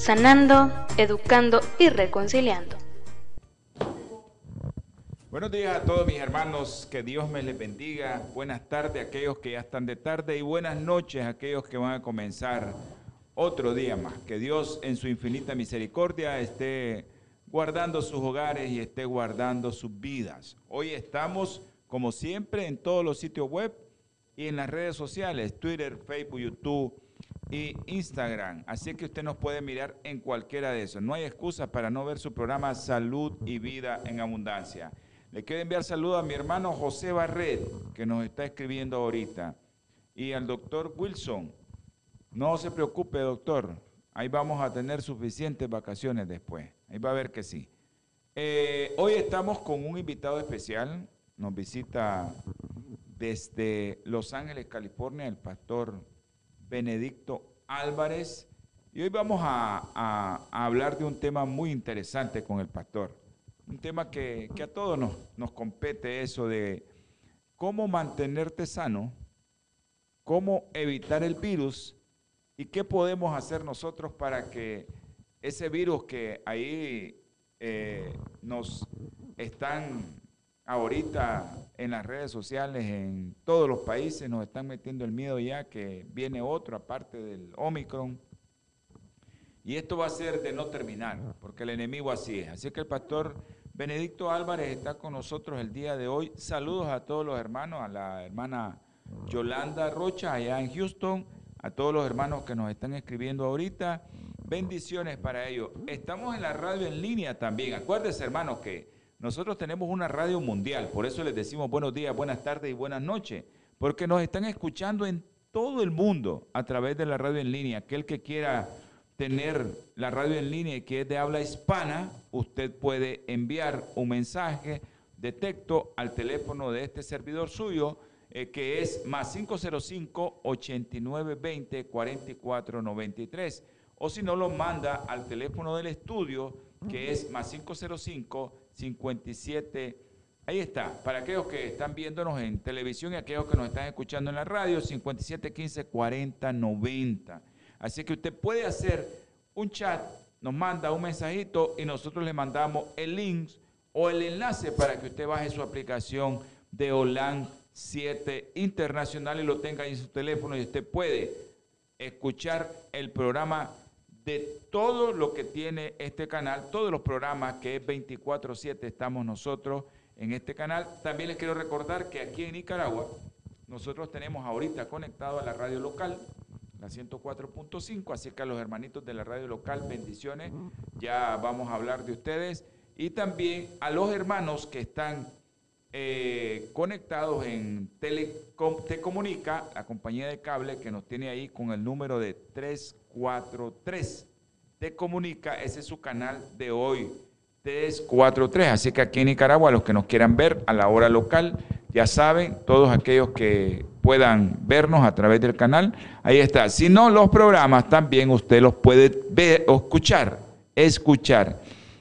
sanando, educando y reconciliando. Buenos días a todos mis hermanos, que Dios me les bendiga. Buenas tardes a aquellos que ya están de tarde y buenas noches a aquellos que van a comenzar otro día más. Que Dios en su infinita misericordia esté guardando sus hogares y esté guardando sus vidas. Hoy estamos, como siempre, en todos los sitios web y en las redes sociales, Twitter, Facebook, YouTube y Instagram. Así que usted nos puede mirar en cualquiera de esos. No hay excusa para no ver su programa Salud y Vida en Abundancia. Le quiero enviar saludos a mi hermano José Barret, que nos está escribiendo ahorita, y al doctor Wilson. No se preocupe, doctor. Ahí vamos a tener suficientes vacaciones después. Ahí va a ver que sí. Eh, hoy estamos con un invitado especial. Nos visita desde Los Ángeles, California, el pastor Benedicto Álvarez. Y hoy vamos a, hablar de un tema muy interesante con el pastor un tema que, a todos nos, nos compete, eso de cómo mantenerte sano, cómo evitar el virus y qué podemos hacer nosotros para que ese virus que ahí eh, nos están ahorita en las redes sociales, en todos los países, nos están metiendo el miedo ya que viene otro aparte del Omicron. Y esto va a ser de no terminar, porque el enemigo así es. Así que el pastor Benedicto Álvarez está con nosotros el día de hoy. Saludos a todos los hermanos, a la hermana Yolanda Rocha allá en Houston, a todos los hermanos que nos están escribiendo ahorita. Bendiciones para ellos. Estamos en la radio en línea también. Acuérdense, hermanos, que nosotros tenemos una radio mundial. Por eso les decimos buenos días, buenas tardes y buenas noches. Porque nos están escuchando en todo el mundo a través de la radio en línea. Aquel que quiera tener la radio en línea y que es de habla hispana, usted puede enviar un mensaje de texto al teléfono de este servidor suyo, eh, que es más 505-8920-4493. O si no, lo manda al teléfono del estudio, que es más 505-57. Ahí está, para aquellos que están viéndonos en televisión y aquellos que nos están escuchando en la radio, 5715-4090. Así que usted puede hacer un chat, nos manda un mensajito y nosotros le mandamos el link o el enlace para que usted baje su aplicación de OLAN 7 Internacional y lo tenga en su teléfono y usted puede escuchar el programa de todo lo que tiene este canal, todos los programas que es 24/7 estamos nosotros en este canal. También les quiero recordar que aquí en Nicaragua nosotros tenemos ahorita conectado a la radio local la 104.5, así que a los hermanitos de la radio local, bendiciones, ya vamos a hablar de ustedes, y también a los hermanos que están eh, conectados en Telecom, Te la compañía de cable que nos tiene ahí con el número de 343. Te Comunica, ese es su canal de hoy, 343, así que aquí en Nicaragua, los que nos quieran ver a la hora local, ya saben, todos aquellos que puedan vernos a través del canal, ahí está. Si no, los programas también usted los puede ver o escuchar, escuchar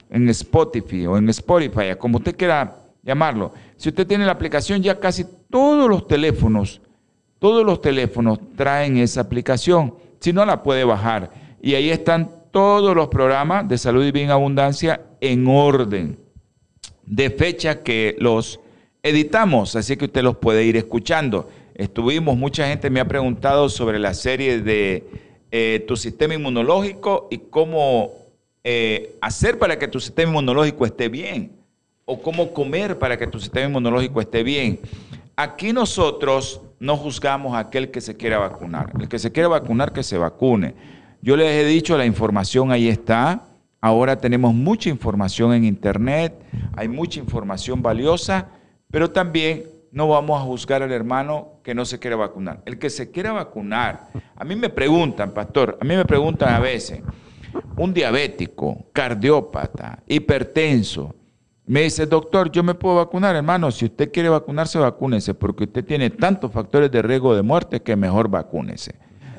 en Spotify o en Spotify, como usted quiera llamarlo. Si usted tiene la aplicación, ya casi todos los teléfonos, todos los teléfonos traen esa aplicación. Si no, la puede bajar. Y ahí están todos los programas de salud y bien abundancia en orden de fecha que los editamos, así que usted los puede ir escuchando. Estuvimos, mucha gente me ha preguntado sobre la serie de eh, tu sistema inmunológico y cómo eh, hacer para que tu sistema inmunológico esté bien o cómo comer para que tu sistema inmunológico esté bien. Aquí nosotros no juzgamos a aquel que se quiera vacunar. El que se quiera vacunar, que se vacune. Yo les he dicho, la información ahí está. Ahora tenemos mucha información en Internet, hay mucha información valiosa pero también no vamos a juzgar al hermano que no se quiere vacunar. El que se quiera vacunar, a mí me preguntan, pastor, a mí me preguntan a veces, un diabético, cardiópata, hipertenso, me dice, doctor, yo me puedo vacunar, hermano. Si usted quiere vacunarse, vacúnese, porque usted tiene tantos factores de riesgo de muerte que mejor vacúnese.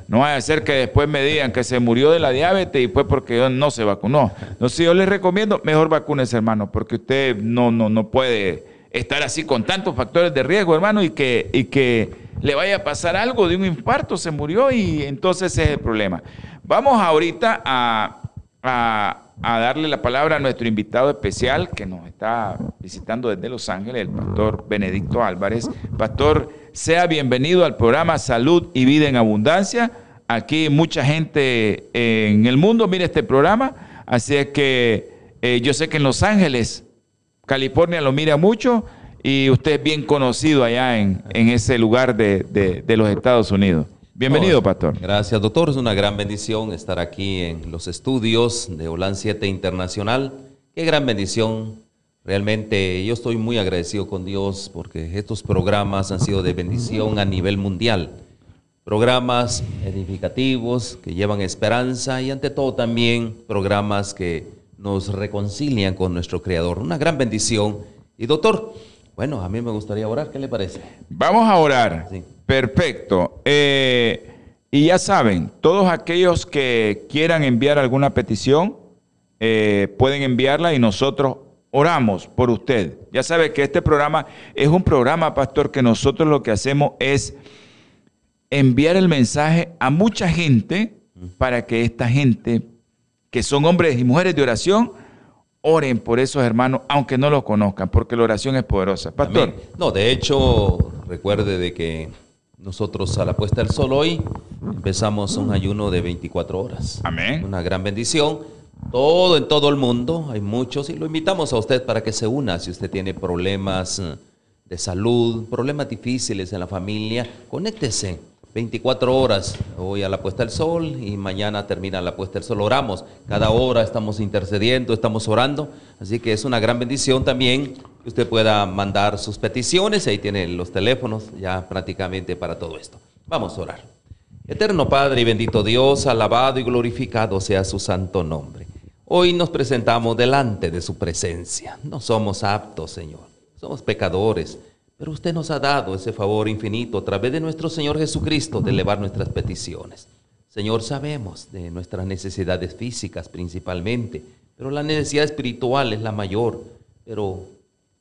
No vaya a ser que después me digan que se murió de la diabetes y fue porque no se vacunó. Entonces yo les recomiendo, mejor vacúnese, hermano, porque usted no, no, no puede estar así con tantos factores de riesgo, hermano, y que, y que le vaya a pasar algo de un infarto, se murió y entonces es el problema. Vamos ahorita a, a a darle la palabra a nuestro invitado especial que nos está visitando desde Los Ángeles, el pastor Benedicto Álvarez. Pastor, sea bienvenido al programa Salud y Vida en Abundancia. Aquí mucha gente en el mundo mira este programa, así es que eh, yo sé que en Los Ángeles, California lo mira mucho y usted es bien conocido allá en, ese lugar de los Estados Unidos. Bienvenido, pastor. Gracias, doctor. Es una gran bendición estar aquí en los estudios de OLAN 7 Internacional. Qué gran bendición. Realmente yo estoy muy agradecido con Dios porque estos programas han sido de bendición a nivel mundial. Programas edificativos que llevan esperanza y ante todo también programas que nos reconcilian con nuestro Creador. Una gran bendición. Y doctor, bueno, a mí me gustaría orar. ¿Qué le parece? Vamos a orar. Sí. Perfecto. Eh, y ya saben, todos aquellos que quieran enviar alguna petición, eh, pueden enviarla y nosotros oramos por usted. Ya sabe que este programa es un programa, pastor, que nosotros lo que hacemos es enviar el mensaje a mucha gente para que esta gente, que son hombres y mujeres de oración, oren por esos hermanos, aunque no los conozcan, porque la oración es poderosa. Pastor. No, de hecho, recuerde de que nosotros a la puesta del sol hoy empezamos un ayuno de 24 horas. Amén. Una gran bendición. Todo en todo el mundo, hay muchos y lo invitamos a usted para que se una si usted tiene problemas eh, de salud, problemas difíciles en la familia, conéctese 24 horas hoy a la puesta del sol y mañana termina la puesta del sol. Oramos, cada hora estamos intercediendo, estamos orando, así que es una gran bendición también que usted pueda mandar sus peticiones, ahí tiene los teléfonos ya prácticamente para todo esto. Vamos a orar. Eterno Padre y bendito Dios, alabado y glorificado sea su santo nombre. Hoy nos presentamos delante de su presencia. No somos aptos, Señor. Somos pecadores pero usted nos ha dado ese favor infinito a través de nuestro Señor Jesucristo de elevar nuestras peticiones. Señor, sabemos de nuestras necesidades físicas principalmente, pero la necesidad espiritual es la mayor. Pero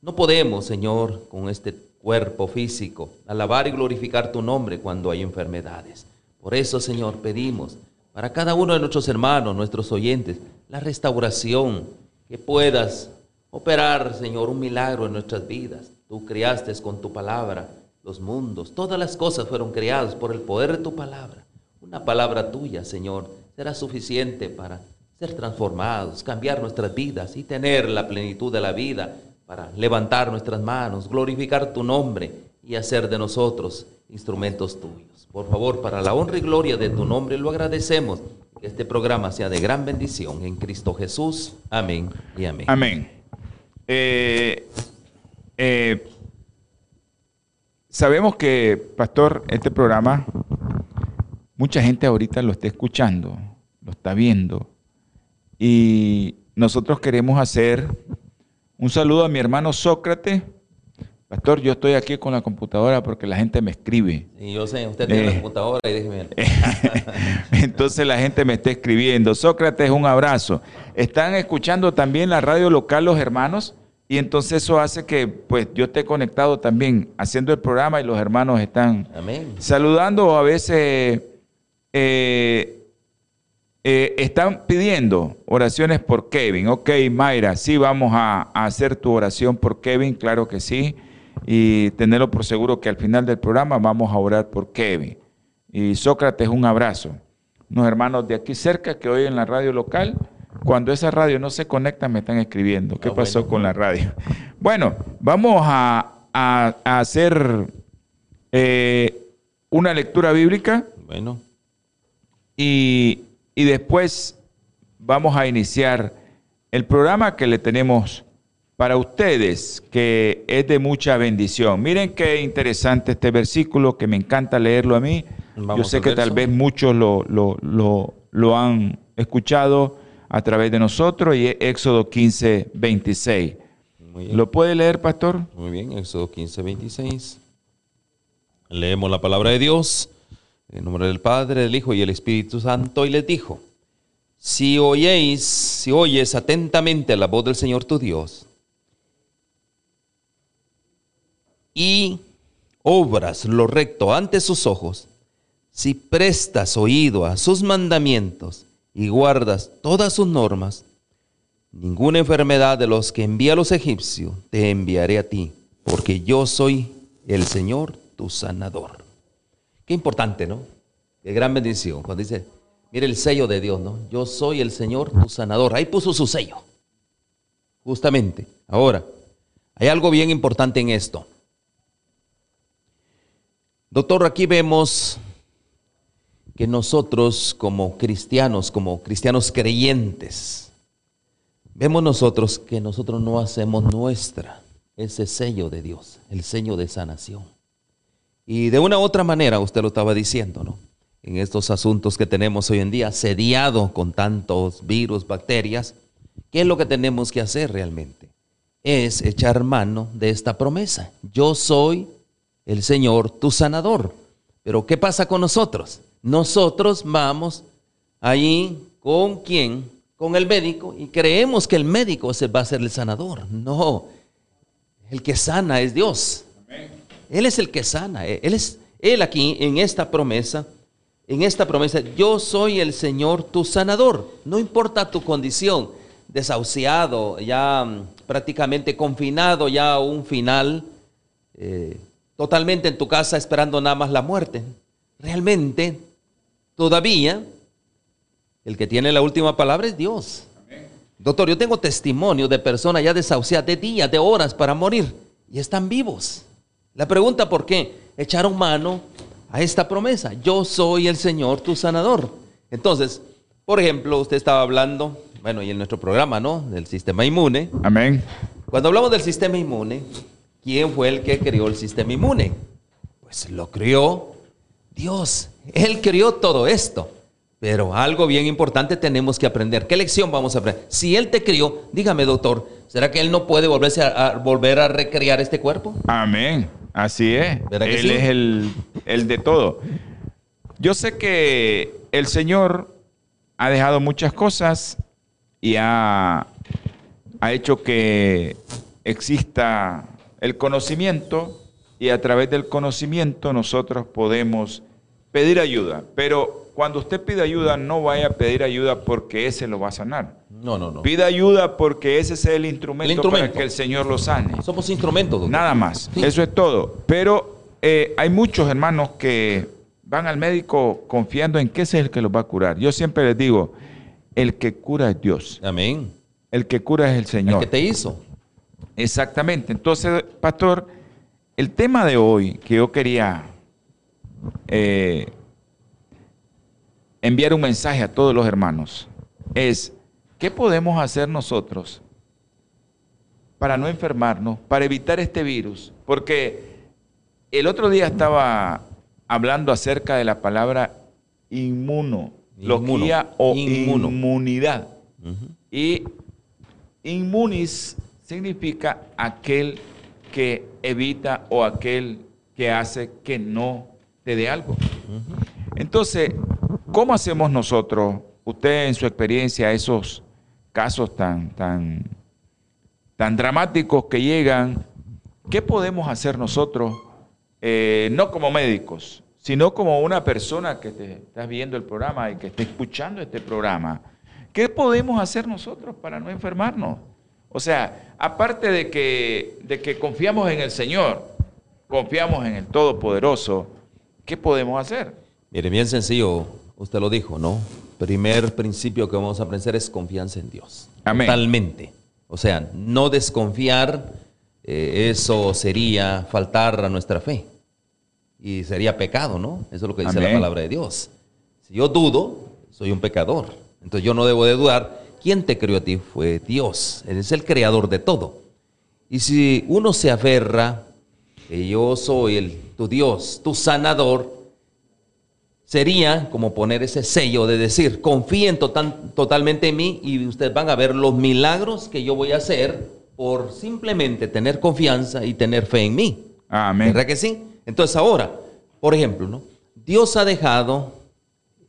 no podemos, Señor, con este cuerpo físico, alabar y glorificar tu nombre cuando hay enfermedades. Por eso, Señor, pedimos para cada uno de nuestros hermanos, nuestros oyentes, la restauración, que puedas operar, Señor, un milagro en nuestras vidas Tú creaste con tu palabra los mundos. Todas las cosas fueron creadas por el poder de tu palabra. Una palabra tuya, Señor, será suficiente para ser transformados, cambiar nuestras vidas y tener la plenitud de la vida para levantar nuestras manos, glorificar tu nombre y hacer de nosotros instrumentos tuyos. Por favor, para la honra y gloria de tu nombre, lo agradecemos. Que este programa sea de gran bendición en Cristo Jesús. Amén y amén. Amén. Eh, eh, sabemos que, pastor, este programa, mucha gente ahorita lo está escuchando, lo está viendo. Y nosotros queremos hacer un saludo a mi hermano Sócrates. Pastor, yo estoy aquí con la computadora porque la gente me escribe. Y yo sé, usted tiene la eh, computadora y déjeme. Entonces la gente me está escribiendo. Sócrates, un abrazo. Están escuchando también la radio local los hermanos y entonces eso hace que pues yo esté conectado también haciendo el programa y los hermanos están saludando a veces eh, eh, están pidiendo oraciones por Kevin. Ok, Mayra, sí vamos a, hacer tu oración por Kevin, claro que sí. Y tenerlo por seguro que al final del programa vamos a orar por Kevin. Y Sócrates, un abrazo. Unos hermanos de aquí cerca que hoy en la radio local cuando esa radio no se conecta, me están escribiendo. ¿Qué ah, pasó con la radio? Bueno, vamos a, hacer eh, una lectura bíblica. Bueno. Y, y después vamos a iniciar el programa que le tenemos para ustedes, que es de mucha bendición. Miren qué interesante este versículo, que me encanta leerlo a mí. Yo sé que tal vez muchos lo, lo, lo, lo han escuchado a través de nosotros y Éxodo 15, 26. Muy bien. ¿Lo puede leer, pastor? Muy bien, Éxodo 15, 26. Leemos la palabra de Dios en nombre del Padre, del Hijo y el Espíritu Santo y les dijo, si oyéis, si oyes atentamente la voz del Señor tu Dios y obras lo recto ante sus ojos, si prestas oído a sus mandamientos y guardas todas sus normas, ninguna enfermedad de los que envía a los egipcios te enviaré a ti, porque yo soy el Señor tu sanador. Qué importante, ¿no? Qué gran bendición. Cuando dice, mire el sello de Dios, ¿no? Yo soy el Señor tu sanador. Ahí puso su sello. Justamente. Ahora, hay algo bien importante en esto. Doctor, aquí vemos que nosotros como cristianos, como cristianos creyentes, vemos nosotros que nosotros no hacemos nuestra ese sello de Dios, el sello de sanación. Y de una u otra manera, usted lo estaba diciendo, ¿no? En estos asuntos que tenemos hoy en día, sediado con tantos virus, bacterias, ¿qué es lo que tenemos que hacer realmente? Es echar mano de esta promesa. Yo soy el Señor tu sanador. Pero ¿qué pasa con nosotros? Nosotros vamos allí con quién? Con el médico y creemos que el médico va a ser el sanador. No, el que sana es Dios. Él es el que sana. Él es él aquí en esta promesa. En esta promesa, yo soy el Señor tu sanador. No importa tu condición, desahuciado, ya mm, prácticamente confinado, ya a un final, eh, totalmente en tu casa esperando nada más la muerte. Realmente, todavía, el que tiene la última palabra es Dios. Doctor, yo tengo testimonio de personas ya desahuciadas de días, de horas para morir y están vivos. La pregunta por qué echaron mano a esta promesa. Yo soy el Señor, tu sanador. Entonces, por ejemplo, usted estaba hablando, bueno, y en nuestro programa, ¿no? Del sistema inmune. Amén. Cuando hablamos del sistema inmune, ¿quién fue el que creó el sistema inmune? Pues lo creó Dios. Él creó todo esto. Pero algo bien importante tenemos que aprender. ¿Qué lección vamos a aprender? Si Él te crió, dígame, doctor, ¿será que Él no puede volverse a, a volver a recrear este cuerpo? Amén. Así es. ¿Verdad que Él sí? es el, el de todo. Yo sé que el Señor ha dejado muchas cosas y ha, ha hecho que exista el conocimiento y a través del conocimiento nosotros podemos pedir ayuda. Pero cuando usted pide ayuda, no vaya a pedir ayuda porque ese lo va a sanar. No, no, no. Pida ayuda porque ese es el instrumento, El instrumento. para que el Señor lo sane. Somos instrumentos, doctor. Nada más, Sí. eso es todo. Pero eh, hay muchos hermanos que van al médico confiando en que ese es el que los va a curar. Yo siempre les digo, el que cura es Dios, Amén. el que cura es el El Señor. que te hizo. Exactamente. Entonces, pastor, el tema de hoy que yo quería eh, enviar un mensaje a todos los hermanos es, ¿qué podemos hacer nosotros para no enfermarnos, para evitar este virus? Porque el otro día estaba hablando acerca de la palabra inmuno, Inmuno. o Inmuno. inmunidad. Y inmunis significa aquel que evita o aquel que hace que no te dé algo. Entonces, ¿cómo hacemos nosotros, usted en su experiencia, esos casos tan, tan, tan dramáticos que llegan, qué podemos hacer nosotros, eh, no como médicos, sino como una persona que te estás viendo el programa y que está escuchando este programa? ¿Qué podemos hacer nosotros para no enfermarnos? O sea, aparte de que, de que confiamos en el Señor, confiamos en el Todopoderoso, ¿qué podemos hacer? Mire, bien sencillo, usted lo dijo, ¿no? Primer principio que vamos a aprender es confianza en Dios. Amén. Totalmente. O sea, no desconfiar, eh, eso sería faltar a nuestra fe. Y sería pecado, ¿no? Eso es lo que dice la palabra de Dios. Si yo dudo, soy un pecador. Entonces yo no debo de dudar. ¿Quién te creó a ti? Fue Dios. Él es el creador de todo. Y si uno se aferra que yo soy el, tu Dios, tu sanador, sería como poner ese sello de decir, confíen total- totalmente en mí y ustedes van a ver los milagros que yo voy a hacer por simplemente tener confianza y tener fe en mí. Amén. ¿Verdad que sí? Entonces ahora, por ejemplo, ¿no? Dios ha dejado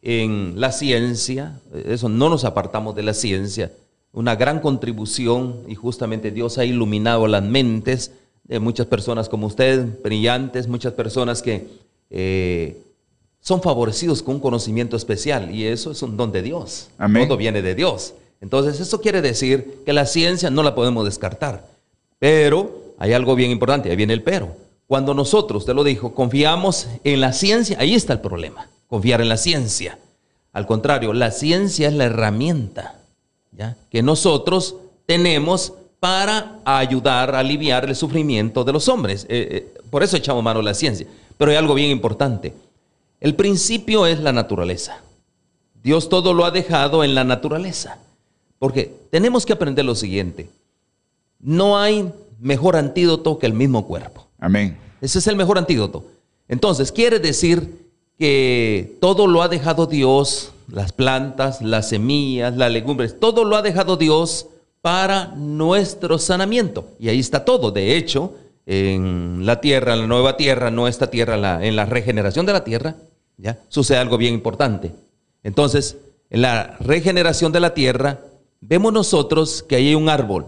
en la ciencia, eso no nos apartamos de la ciencia, una gran contribución y justamente Dios ha iluminado las mentes de muchas personas como usted, brillantes, muchas personas que eh, son favorecidos con un conocimiento especial y eso es un don de Dios. Amén. Todo viene de Dios. Entonces eso quiere decir que la ciencia no la podemos descartar. Pero hay algo bien importante, ahí viene el pero. Cuando nosotros, te lo dijo, confiamos en la ciencia, ahí está el problema, confiar en la ciencia. Al contrario, la ciencia es la herramienta ¿ya? que nosotros tenemos para ayudar a aliviar el sufrimiento de los hombres. Eh, eh, por eso echamos mano a la ciencia. Pero hay algo bien importante. El principio es la naturaleza. Dios todo lo ha dejado en la naturaleza. Porque tenemos que aprender lo siguiente. No hay mejor antídoto que el mismo cuerpo. Amén. Ese es el mejor antídoto. Entonces, quiere decir que todo lo ha dejado Dios, las plantas, las semillas, las legumbres, todo lo ha dejado Dios para nuestro sanamiento. Y ahí está todo. De hecho, en la tierra, en la nueva tierra, no esta tierra, la- en la regeneración de la tierra, ¿ya? sucede algo bien importante. Entonces, en la regeneración de la tierra, vemos nosotros que ahí hay un árbol,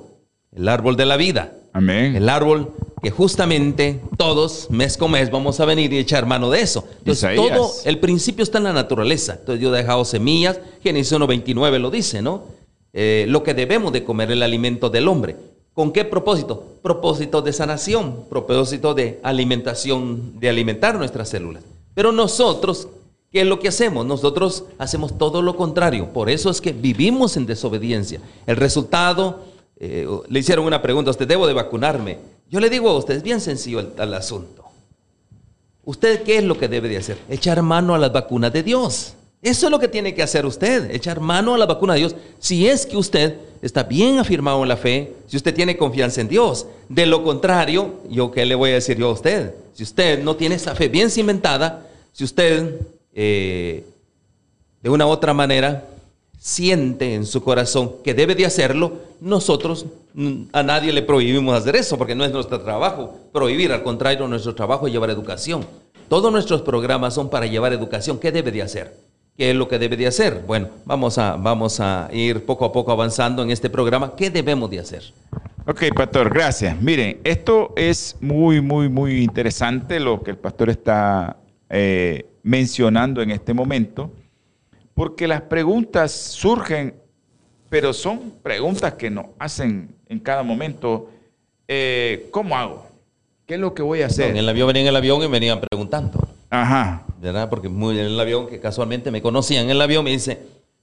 el árbol de la vida. Amén. El árbol que justamente todos, mes con mes, vamos a venir y echar mano de eso. Entonces, Isaías. todo, el principio está en la naturaleza. Entonces, Dios ha dejado semillas, Génesis 1.29 lo dice, ¿no? Eh, lo que debemos de comer el alimento del hombre. ¿Con qué propósito? Propósito de sanación, propósito de alimentación, de alimentar nuestras células. Pero nosotros, ¿qué es lo que hacemos? Nosotros hacemos todo lo contrario. Por eso es que vivimos en desobediencia. El resultado, eh, le hicieron una pregunta, ¿usted debo de vacunarme? Yo le digo a usted, es bien sencillo el, el asunto. ¿Usted qué es lo que debe de hacer? Echar mano a las vacunas de Dios. Eso es lo que tiene que hacer usted, echar mano a la vacuna de Dios. Si es que usted está bien afirmado en la fe, si usted tiene confianza en Dios. De lo contrario, yo qué le voy a decir yo a usted. Si usted no tiene esa fe bien cimentada, si usted eh, de una u otra manera siente en su corazón que debe de hacerlo, nosotros a nadie le prohibimos hacer eso, porque no es nuestro trabajo prohibir, al contrario, nuestro trabajo es llevar educación. Todos nuestros programas son para llevar educación. ¿Qué debe de hacer? ¿Qué es lo que debe de hacer? Bueno, vamos a, vamos a ir poco a poco avanzando en este programa. ¿Qué debemos de hacer? Ok, pastor, gracias. Miren, esto es muy, muy, muy interesante lo que el pastor está eh, mencionando en este momento, porque las preguntas surgen, pero son preguntas que nos hacen en cada momento. eh, ¿Cómo hago? ¿Qué es lo que voy a hacer? En el avión venían en el avión y venían preguntando. Ajá. ¿Verdad? Porque muy en el avión, que casualmente me conocían en el avión, me dice,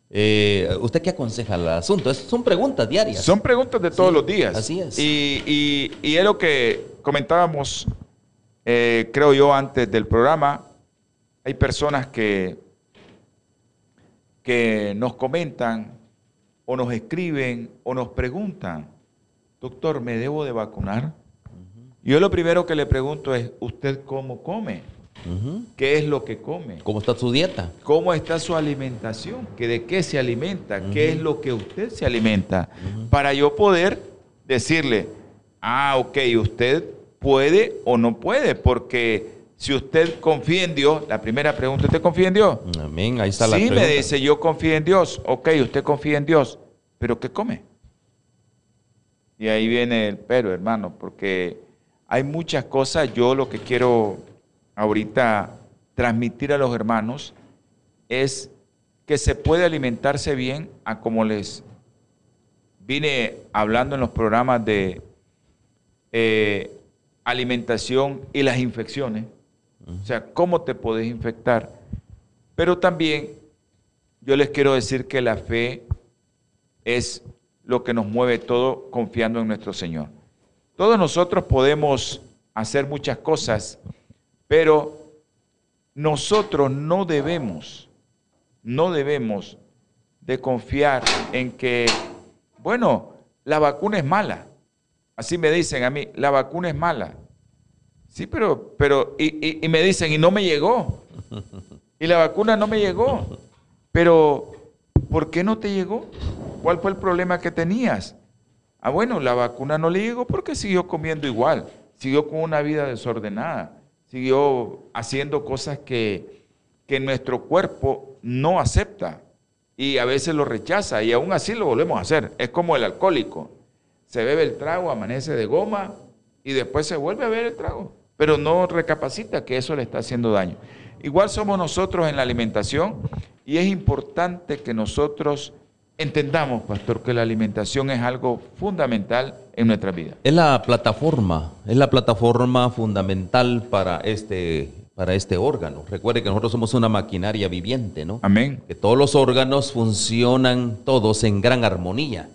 eh, ¿usted qué aconseja el asunto? Es- son preguntas diarias. Son preguntas de todos Sí, los días. así es. Y, y- y es lo que comentábamos, eh, creo yo, antes del programa. Hay personas que, que nos comentan o nos escriben o nos preguntan, doctor, ¿me debo de vacunar? Yo lo primero que le pregunto es, ¿usted cómo come? ¿Qué es lo que come? ¿Cómo está su dieta? ¿Cómo está su alimentación? ¿Que ¿De qué se alimenta? ¿Qué es lo que usted se alimenta? Para yo poder decirle, ah, ok, usted puede o no puede, porque si usted confía en Dios, la primera pregunta, ¿usted confía en Dios? Amén, ahí está la Sí, me pregunta. dice, yo confío en Dios. Ok, usted confía en Dios, pero ¿qué come? Y ahí viene el pero, hermano, porque hay muchas cosas. Yo lo que quiero ahorita transmitir a los hermanos es que se puede alimentarse bien a como les vine hablando en los programas de eh, alimentación y las infecciones. O sea, cómo te puedes infectar. Pero también yo les quiero decir que la fe es lo que nos mueve todo confiando en nuestro Señor. Todos nosotros podemos hacer muchas cosas, pero nosotros no debemos, no debemos de confiar en que, bueno, la vacuna es mala. Así me dicen a mí, la vacuna es mala. Sí, pero, pero, y, y- y me dicen, y no me llegó. y la vacuna no me llegó. Pero, ¿por qué no te llegó? ¿Cuál fue el problema que tenías? Ah, bueno, la vacuna no le llegó porque siguió comiendo igual, siguió con una vida desordenada, siguió haciendo cosas que, que nuestro cuerpo no acepta y a veces lo rechaza y aún así lo volvemos a hacer. Es como el alcohólico. Se bebe el trago, amanece de goma y después se vuelve a beber el trago, pero no recapacita que eso le está haciendo daño. Igual somos nosotros en la alimentación y es importante que nosotros entendamos, pastor, que la alimentación es algo fundamental en nuestra vida. Es la plataforma, es la plataforma fundamental para este, para este órgano. Recuerde que nosotros somos una maquinaria viviente, ¿no? Amén. Que todos los órganos funcionan todos en gran armonía.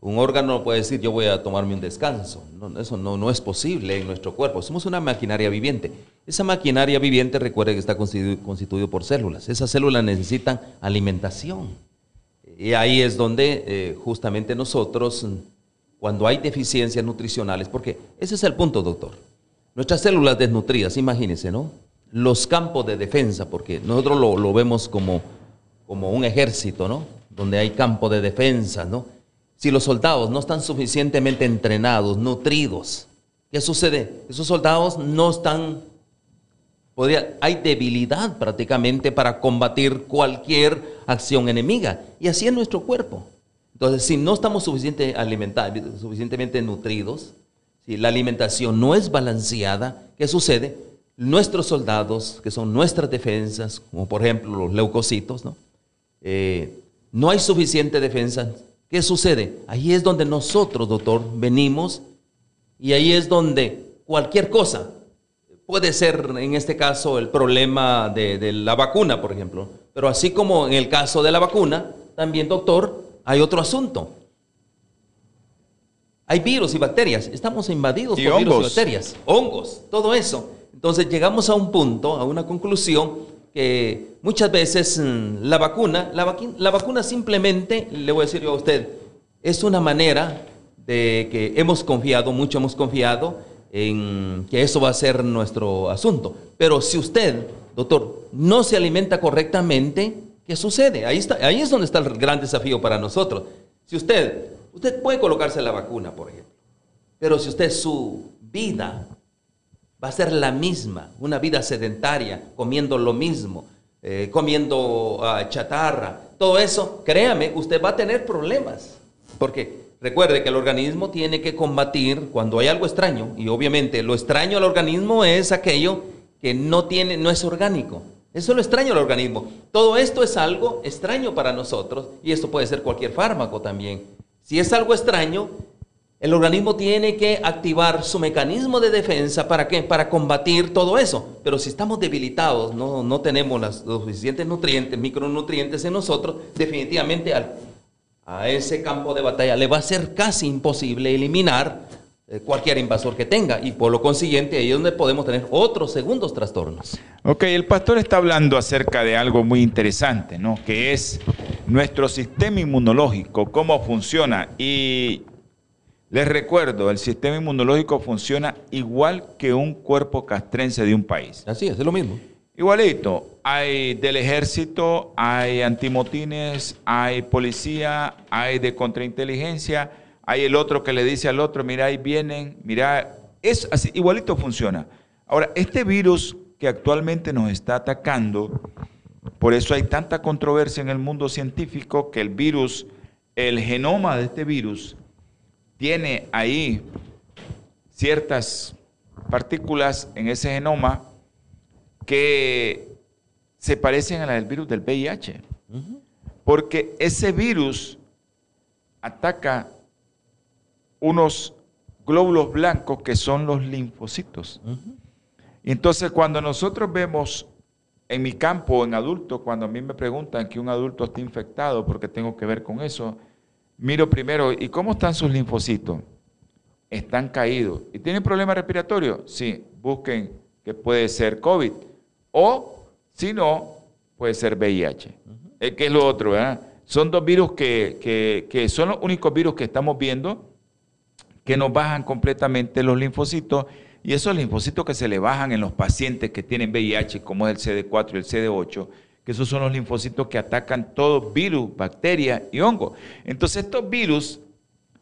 Un órgano no puede decir yo voy a tomarme un descanso. No, eso no, no es posible en nuestro cuerpo. Somos una maquinaria viviente. Esa maquinaria viviente, recuerde que está constituido, constituido por células. Esas células necesitan alimentación. Y ahí es donde eh, justamente nosotros, cuando hay deficiencias nutricionales, porque ese es el punto, doctor. Nuestras células desnutridas, imagínense, ¿no? Los campos de defensa, porque nosotros lo, lo vemos como, como un ejército, ¿no? Donde hay campo de defensa, ¿no? Si los soldados no están suficientemente entrenados, nutridos, ¿qué sucede? Esos soldados no están, podría, hay debilidad prácticamente para combatir cualquier acción enemiga. Y así es nuestro cuerpo. Entonces, si no estamos suficientemente alimentados, suficientemente nutridos, si la alimentación no es balanceada, ¿qué sucede? Nuestros soldados, que son nuestras defensas, como por ejemplo los leucocitos, ¿no? Eh, no hay suficiente defensa ¿Qué sucede? Ahí es donde nosotros, doctor, venimos y ahí es donde cualquier cosa, puede ser en este caso el problema de, la vacuna, por ejemplo, pero así como en el caso de la vacuna, también, doctor, hay otro asunto. Hay virus y bacterias, estamos invadidos por virus y bacterias, hongos, todo eso. Entonces llegamos a un punto, a una conclusión que muchas veces mm, la vacuna, la, la vacuna simplemente, le voy a decir yo a usted, es una manera de que hemos confiado, mucho hemos confiado en que eso va a ser nuestro asunto. Pero si usted, doctor, no se alimenta correctamente, ¿qué sucede? Ahí, está, ahí es donde está el gran desafío para nosotros. Si usted, usted puede colocarse la vacuna, por ejemplo, pero si usted su vida va a ser la misma, una vida sedentaria, comiendo lo mismo, eh, comiendo ah, chatarra, todo eso, créame, usted va a tener problemas. Porque recuerde que el organismo tiene que combatir cuando hay algo extraño, y obviamente lo extraño al organismo es aquello que no tiene, no es orgánico. Eso es lo extraño al organismo. Todo esto es algo extraño para nosotros, y esto puede ser cualquier fármaco también. Si es algo extraño, el organismo tiene que activar su mecanismo de defensa para qué? Para combatir todo eso. Pero si estamos debilitados, no, no tenemos los suficientes nutrientes, micronutrientes en nosotros, definitivamente a ese campo de batalla le va a ser casi imposible eliminar eh, cualquier invasor que tenga. Y por lo consiguiente, ahí es donde podemos tener otros segundos trastornos. Ok, el pastor está hablando acerca de algo muy interesante, ¿no? Que es nuestro sistema inmunológico, cómo funciona. Y les recuerdo, el sistema inmunológico funciona igual que un cuerpo castrense de un país. Así es, es lo mismo. Igualito, hay del ejército, hay antimotines, hay policía, hay de contrainteligencia, hay el otro que le dice al otro, mira, ahí vienen, mira, es así, igualito funciona. Ahora, este virus que actualmente nos está atacando, por eso hay tanta controversia en el mundo científico que el virus, el genoma de este virus, tiene ahí ciertas partículas en ese genoma que se parecen a la del virus del VIH. Porque ese virus ataca unos glóbulos blancos que son los linfocitos. Y entonces cuando nosotros vemos en mi campo, en adulto, cuando a mí me preguntan que un adulto está infectado, porque tengo que ver con eso, miro primero, ¿y cómo están sus linfocitos? Están caídos. ¿Y tienen problemas respiratorios? Sí, busquen que puede ser COVID. O, si no, puede ser VIH. Eh, ¿Qué es lo otro? ¿verdad? Son dos virus que, que son los únicos virus que estamos viendo que nos bajan completamente los linfocitos y esos linfocitos que se le bajan en los pacientes que tienen VIH, como es el CD4 y el CD8, que esos son los linfocitos que atacan todo virus, bacteria y hongo. Entonces estos virus,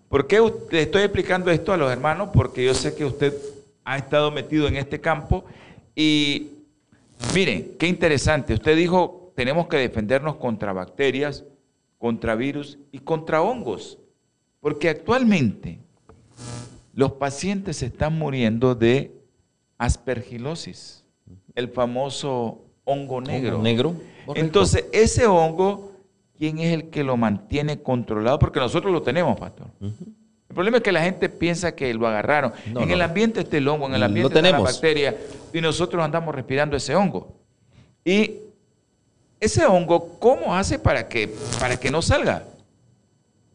¿por qué le estoy explicando esto a los hermanos? Porque yo sé que usted ha estado metido en este campo y miren, qué interesante. Usted dijo, tenemos que defendernos contra bacterias, contra virus y contra hongos. Porque actualmente los pacientes se están muriendo de aspergilosis, el famoso hongo negro. negro. Entonces, ese hongo, ¿quién es el que lo mantiene controlado? Porque nosotros lo tenemos, pastor. El problema es que la gente piensa que lo agarraron. en el ambiente está el hongo, en el ambiente está la bacteria, y nosotros andamos respirando ese hongo. Y ese hongo, ¿cómo hace para que, para que no salga?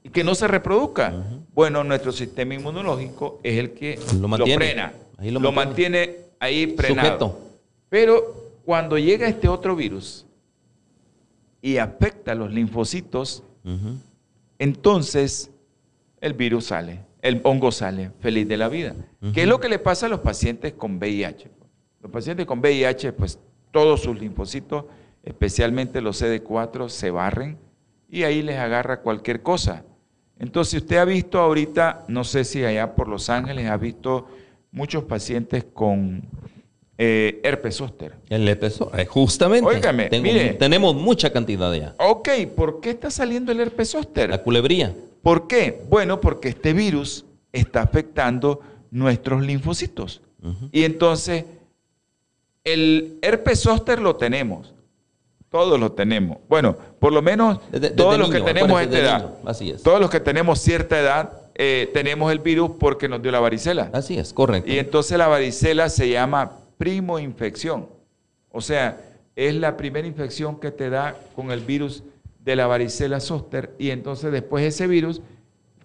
Y que no se reproduzca. Bueno, nuestro sistema inmunológico es el que lo, frena. lo, mantiene. ahí frenado. Pero cuando llega este otro virus y afecta a los linfocitos, entonces el virus sale, el hongo sale feliz de la vida. ¿Qué es lo que le pasa a los pacientes con VIH? Los pacientes con VIH, pues todos sus linfocitos, especialmente los CD4, se barren y ahí les agarra cualquier cosa. Entonces usted ha visto ahorita, no sé si allá por Los Ángeles, ha visto muchos pacientes con eh, herpes zóster. El herpes zóster, eh, justamente. Óigame, tenemos mucha cantidad ya. Ok, ¿por qué está saliendo el herpes zóster? La culebría. ¿Por qué? Bueno, porque este virus está afectando nuestros linfocitos. Y entonces, el herpes zóster lo tenemos. Todos lo tenemos. Bueno, por lo menos todos los que tenemos esta edad. Así es. Todos los que tenemos cierta edad eh, tenemos el virus porque nos dio la varicela. Así es, correcto. Y entonces la varicela se llama primo infección. O sea, es la primera infección que te da con el virus de la varicela zoster y entonces después ese virus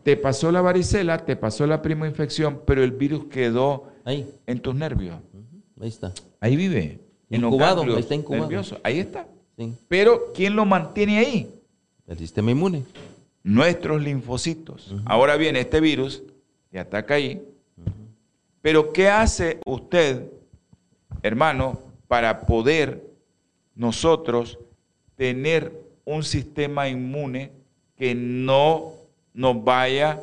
te pasó la varicela, te pasó la primo infección, pero el virus quedó Ahí. en tus nervios. Ahí está. Ahí vive. Incubado, ahí está incubado. Nervioso. Ahí está. Pero ¿quién lo mantiene ahí? El sistema inmune. Nuestros linfocitos. Ahora bien, este virus te ataca ahí. Pero ¿qué hace usted, hermano, para poder nosotros tener un sistema inmune que no nos vaya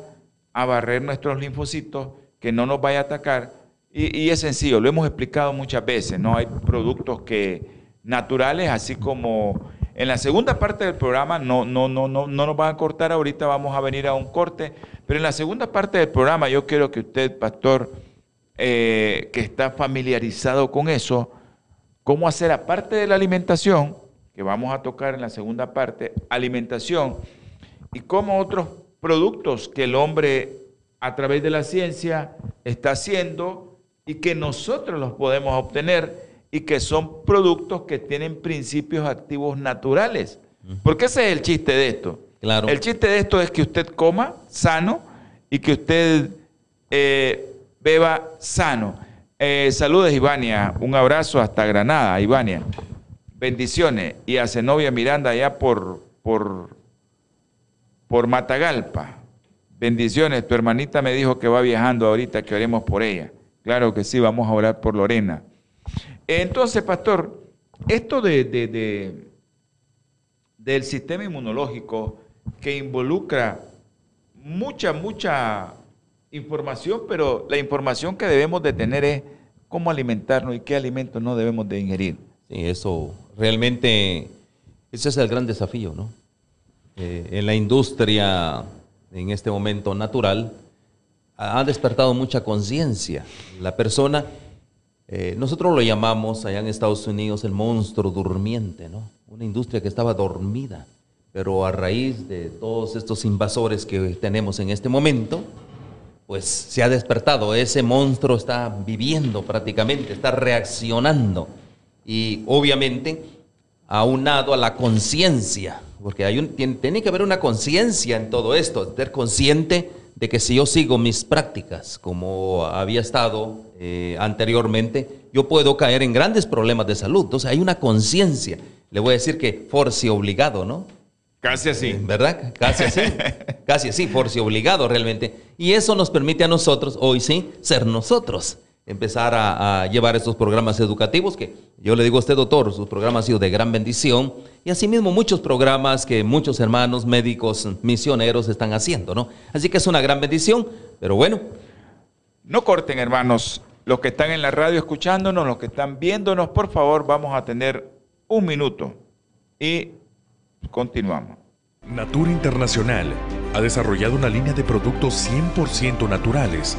a barrer nuestros linfocitos, que no nos vaya a atacar? Y, y es sencillo, lo hemos explicado muchas veces, ¿no? Hay productos que naturales, así como en la segunda parte del programa, no, no, no, no, no nos van a cortar ahorita, vamos a venir a un corte, pero en la segunda parte del programa yo quiero que usted, pastor, eh, que está familiarizado con eso, cómo hacer aparte de la alimentación, que vamos a tocar en la segunda parte, alimentación, y cómo otros productos que el hombre a través de la ciencia está haciendo y que nosotros los podemos obtener y que son productos que tienen principios activos naturales. Porque ese es el chiste de esto. Claro. El chiste de esto es que usted coma sano y que usted eh, beba sano. Eh, saludos, Ivania. Un abrazo hasta Granada, Ivania. Bendiciones. Y a Zenobia Miranda allá por, por, por Matagalpa. Bendiciones. Tu hermanita me dijo que va viajando ahorita, que oremos por ella. Claro que sí, vamos a orar por Lorena. Entonces, pastor, esto de, del sistema inmunológico que involucra mucha, mucha información, pero la información que debemos de tener es cómo alimentarnos y qué alimentos no debemos de ingerir. Sí, eso realmente, ese es el gran desafío, ¿no? Eh, en la industria, en este momento natural, ha despertado mucha conciencia. La persona eh, nosotros lo llamamos allá en Estados Unidos el monstruo durmiente, ¿no? Una industria que estaba dormida, pero a raíz de todos estos invasores que tenemos en este momento, pues se ha despertado. Ese monstruo está viviendo prácticamente, está reaccionando. Y obviamente, aunado a la conciencia, porque hay un, tiene, tiene que haber una conciencia en todo esto, ser consciente de que si yo sigo mis prácticas como había estado eh, anteriormente, yo puedo caer en grandes problemas de salud. Entonces hay una conciencia. Le voy a decir que force obligado, ¿no? Casi así. Eh, ¿Verdad? Casi así. Casi así, force obligado realmente. Y eso nos permite a nosotros, hoy sí, ser nosotros. Empezar a, a llevar estos programas educativos que yo le digo a usted, doctor, sus programas han sido de gran bendición y asimismo muchos programas que muchos hermanos médicos misioneros están haciendo, ¿no? Así que es una gran bendición, pero bueno. No corten, hermanos, los que están en la radio escuchándonos, los que están viéndonos, por favor, vamos a tener un minuto y continuamos. Natura Internacional ha desarrollado una línea de productos 100% naturales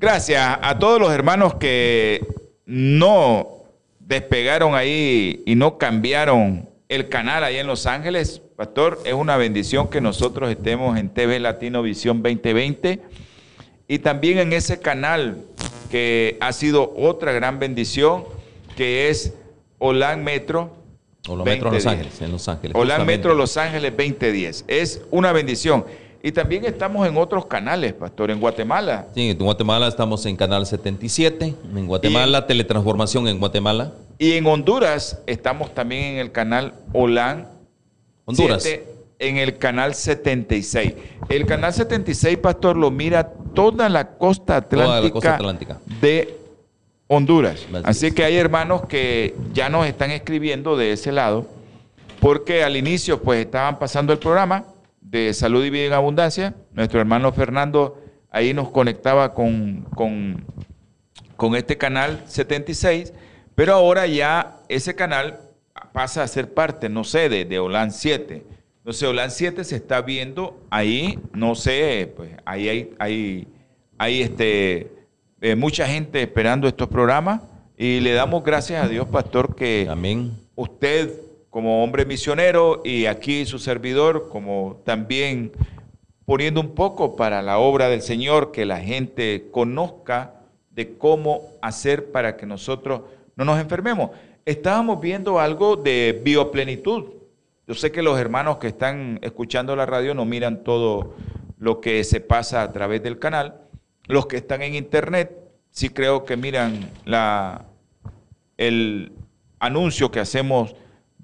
Gracias a todos los hermanos que no despegaron ahí y no cambiaron el canal ahí en Los Ángeles. Pastor, es una bendición que nosotros estemos en TV Latino Visión 2020 y también en ese canal que ha sido otra gran bendición, que es Olan Metro. Olan Metro Los Ángeles, en Los Ángeles. Olan Metro Los Ángeles 2010. Es una bendición. Y también estamos en otros canales, pastor, en Guatemala. Sí, en Guatemala estamos en Canal 77, en Guatemala, Teletransformación en Guatemala. Y en Honduras estamos también en el canal OLAN. Honduras. en el canal 76. El canal 76, pastor, lo mira toda la costa atlántica, toda la costa atlántica. de Honduras. Así que hay hermanos que ya nos están escribiendo de ese lado, porque al inicio pues estaban pasando el programa de Salud y Vida en Abundancia. Nuestro hermano Fernando ahí nos conectaba con, con, este canal 76, pero ahora ya ese canal pasa a ser parte, no sé, de, de OLAN 7. Entonces OLAN 7 se está viendo ahí, no sé, pues ahí hay, hay, hay este, eh, mucha gente esperando estos programas y le damos gracias a Dios, pastor, que Amén. usted como hombre misionero y aquí su servidor como también poniendo un poco para la obra del Señor, que la gente conozca de cómo hacer para que nosotros no nos enfermemos. Estábamos viendo algo de bioplenitud. Yo sé que los hermanos que están escuchando la radio no miran todo lo que se pasa a través del canal. Los que están en internet sí creo que miran la, el anuncio que hacemos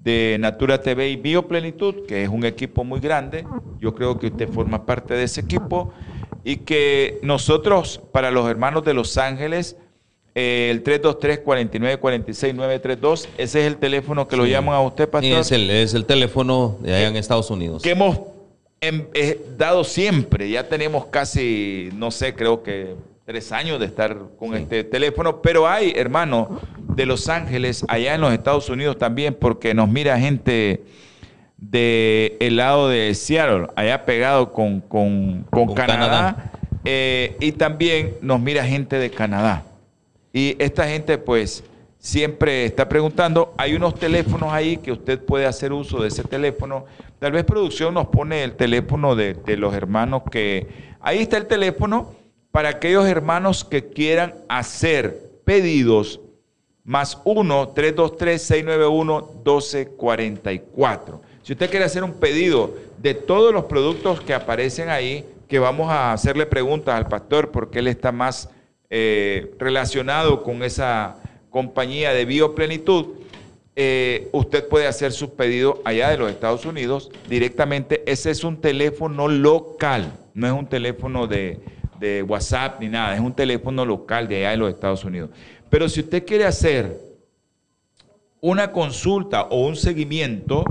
de Natura TV y Bioplenitud, que es un equipo muy grande. Yo creo que usted forma parte de ese equipo y que nosotros, para los hermanos de Los Ángeles, eh, el 323-4946-932, ese es el teléfono que lo llaman a usted, pastor. es el, es el teléfono de allá en Estados Unidos. Que hemos em, eh, dado siempre, ya tenemos casi, no sé, creo que tres años de estar con este teléfono, pero hay, hermano, de Los Ángeles, allá en los Estados Unidos también, porque nos mira gente del el lado de Seattle, allá pegado con, con, Canadá, eh, y también nos mira gente de Canadá. Y esta gente, pues, siempre está preguntando, hay unos teléfonos ahí que usted puede hacer uso de ese teléfono. Tal vez producción nos pone el teléfono de, de los hermanos que... Ahí está el teléfono para aquellos hermanos que quieran hacer pedidos más 1-323-691-1244. Si usted quiere hacer un pedido de todos los productos que aparecen ahí, que vamos a hacerle preguntas al pastor porque él está más eh, relacionado con esa compañía de bioplenitud, eh, usted puede hacer sus pedidos allá de los Estados Unidos directamente. Ese es un teléfono local, no es un teléfono de, de WhatsApp ni nada, es un teléfono local de allá de los Estados Unidos. Pero si usted quiere hacer una consulta o un seguimiento,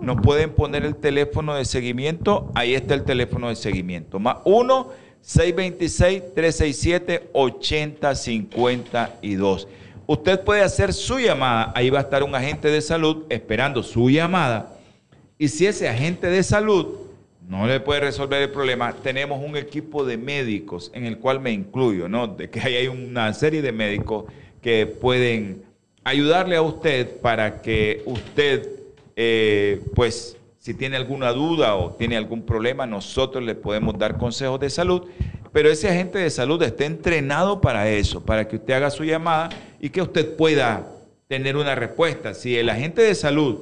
nos pueden poner el teléfono de seguimiento, ahí está el teléfono de seguimiento, más 1 626 367 8052. Usted puede hacer su llamada, ahí va a estar un agente de salud esperando su llamada. Y si ese agente de salud no le puede resolver el problema, tenemos un equipo de médicos en el cual me incluyo, ¿no? De que hay una serie de médicos que pueden ayudarle a usted para que usted, eh, pues, si tiene alguna duda o tiene algún problema, nosotros le podemos dar consejos de salud pero ese agente de salud está entrenado para eso, para que usted haga su llamada y que usted pueda tener una respuesta. Si el agente de salud,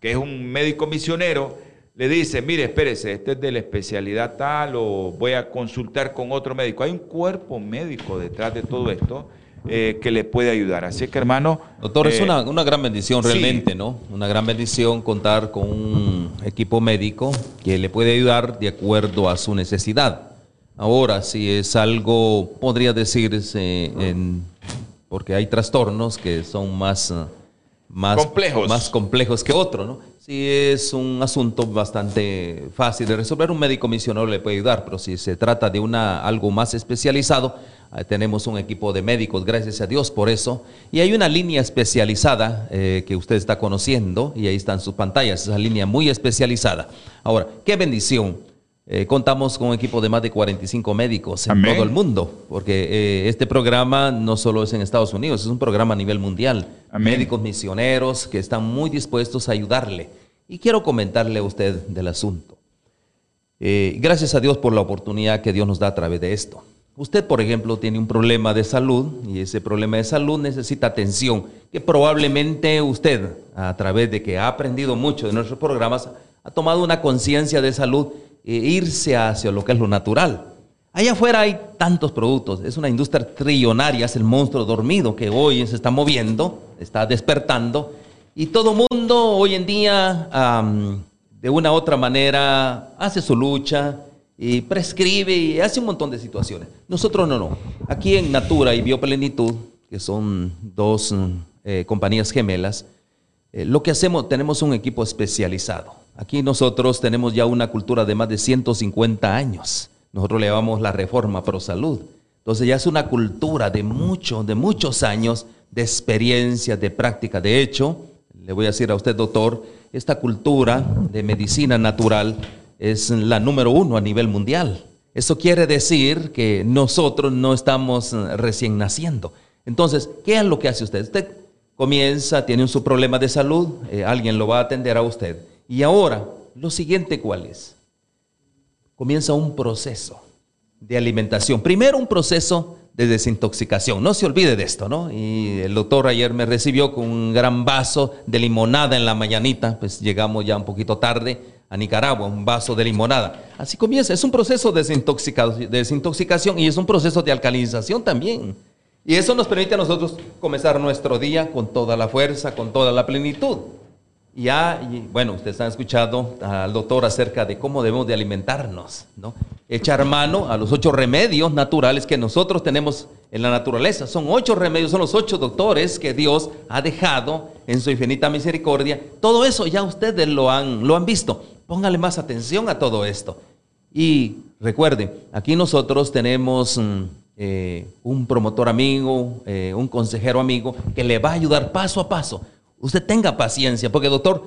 que es un médico misionero, le dice, mire, espérese, este es de la especialidad tal o voy a consultar con otro médico. Hay un cuerpo médico detrás de todo esto eh, que le puede ayudar. Así que, hermano... Doctor, es eh, una, una, gran bendición sí. realmente, ¿no? Una gran bendición contar con un equipo médico que le puede ayudar de acuerdo a su necesidad. Ahora, si es algo, podría decirse, en, porque hay trastornos que son más, uh, más, Complejos. más complejos que otros, ¿no? Si es un asunto bastante fácil de resolver, un médico misionero le puede ayudar, pero si se trata de una, algo más especializado, eh, tenemos un equipo de médicos, gracias a Dios por eso. Y hay una línea especializada eh, que usted está conociendo, y ahí están sus pantallas, esa línea muy especializada. Ahora, qué bendición. Eh, contamos con un equipo de más de 45 médicos en Amén. todo el mundo, porque eh, este programa no solo es en Estados Unidos, es un programa a nivel mundial. Amén. Médicos misioneros que están muy dispuestos a ayudarle. Y quiero comentarle a usted del asunto. Eh, gracias a Dios por la oportunidad que Dios nos da a través de esto. Usted, por ejemplo, tiene un problema de salud y ese problema de salud necesita atención, que probablemente usted, a través de que ha aprendido mucho de nuestros programas, ha tomado una conciencia de salud irse hacia lo que es lo natural. Allá afuera hay tantos productos, es una industria trillonaria, es el monstruo dormido que hoy se está moviendo, está despertando, y todo mundo hoy en día, de una u otra manera, hace su lucha y prescribe y hace un montón de situaciones. Nosotros no, no. Aquí en Natura y Bioplenitud, que son dos eh, compañías gemelas, eh, lo que hacemos, tenemos un equipo especializado. Aquí nosotros tenemos ya una cultura de más de 150 años. Nosotros le llamamos la reforma pro salud. Entonces ya es una cultura de muchos, de muchos años de experiencia, de práctica. De hecho, le voy a decir a usted, doctor, esta cultura de medicina natural es la número uno a nivel mundial. Eso quiere decir que nosotros no estamos eh, recién naciendo. Entonces, ¿qué es lo que hace usted? Usted comienza, tiene su problema de salud, eh, alguien lo va a atender a usted. Y ahora, lo siguiente, ¿cuál es? Comienza un proceso de alimentación. Primero un proceso de desintoxicación. No se olvide de esto, ¿no? Y el doctor ayer me recibió con un gran vaso de limonada en la mañanita, pues llegamos ya un poquito tarde a Nicaragua, un vaso de limonada. Así comienza, es un proceso de desintoxica- de desintoxicación y es un proceso de alcalinización también. Y eso nos permite a nosotros comenzar nuestro día con toda la fuerza, con toda la plenitud. Ya, y, bueno, ustedes han escuchado al doctor acerca de cómo debemos de alimentarnos, ¿no? Echar mano a los ocho remedios naturales que nosotros tenemos en la naturaleza. Son ocho remedios, son los ocho doctores que Dios ha dejado en su infinita misericordia. Todo eso ya ustedes lo han, lo han visto. Póngale más atención a todo esto. Y recuerde, aquí nosotros tenemos mm, eh, un promotor amigo, eh, un consejero amigo que le va a ayudar paso a paso. Usted tenga paciencia, porque doctor,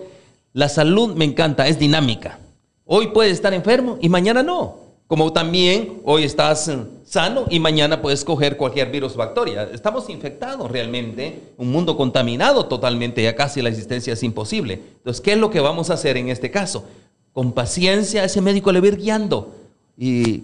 la salud me encanta, es dinámica. Hoy puedes estar enfermo y mañana no. Como también hoy estás mm, sano y mañana puedes coger cualquier virus o bacteria. Estamos infectados realmente, un mundo contaminado totalmente, ya casi la existencia es imposible. Entonces, ¿qué es lo que vamos a hacer en este caso? Con paciencia, ese médico le va a ir guiando. Y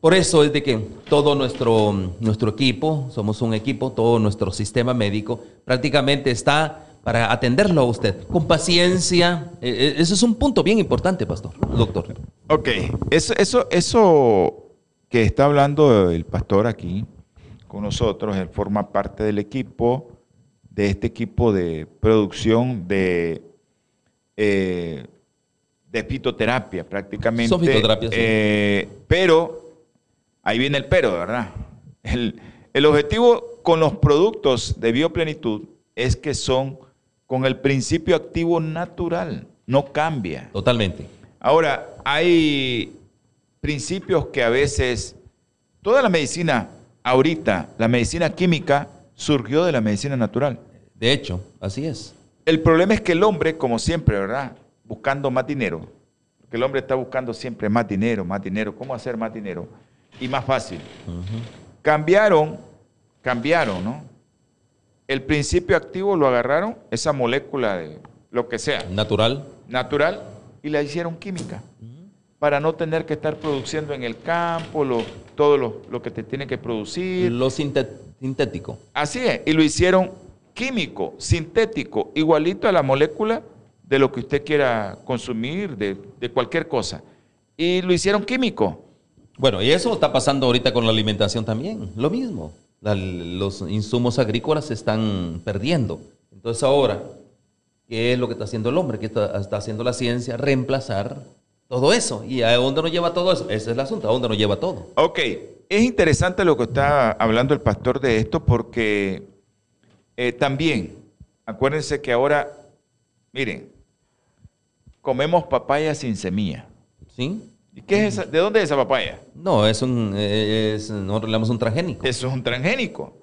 por eso es de que todo nuestro, nuestro equipo, somos un equipo, todo nuestro sistema médico prácticamente está para atenderlo a usted con paciencia. Eh, eh, Ese es un punto bien importante, pastor, doctor. Ok, eso, eso, eso que está hablando el pastor aquí con nosotros, él forma parte del equipo, de este equipo de producción de, eh, de fitoterapia prácticamente. Son fitoterapias, sí. Eh, pero, ahí viene el pero, ¿verdad? El, el objetivo con los productos de bioplenitud es que son con el principio activo natural, no cambia. Totalmente. Ahora, hay principios que a veces, toda la medicina, ahorita, la medicina química surgió de la medicina natural. De hecho, así es. El problema es que el hombre, como siempre, ¿verdad? Buscando más dinero, porque el hombre está buscando siempre más dinero, más dinero, ¿cómo hacer más dinero? Y más fácil. Cambiaron, cambiaron, ¿no? El principio activo lo agarraron, esa molécula de lo que sea, Natural. natural, y la hicieron química. para no tener que estar produciendo en el campo lo, todo lo, lo que te tiene que producir. Lo sinté- sintético. Así es, y lo hicieron químico, sintético, igualito a la molécula de lo que usted quiera consumir, de, de cualquier cosa. Y lo hicieron químico. Bueno, y eso está pasando ahorita con la alimentación también, lo mismo. La- los insumos agrícolas se están perdiendo. Entonces ahora, ¿qué es lo que está haciendo el hombre? ¿Qué está, está haciendo la ciencia? Reemplazar todo eso. ¿Y a dónde nos lleva todo eso? Ese es el asunto, ¿a dónde nos lleva todo? Ok, es interesante lo que está hablando el pastor de esto porque eh, también, acuérdense que ahora, miren, comemos papaya sin semilla. ¿Sí? ¿Y qué es esa? ¿De dónde es esa papaya? No, es un, es, nosotros le damos un transgénico. Eso es un transgénico.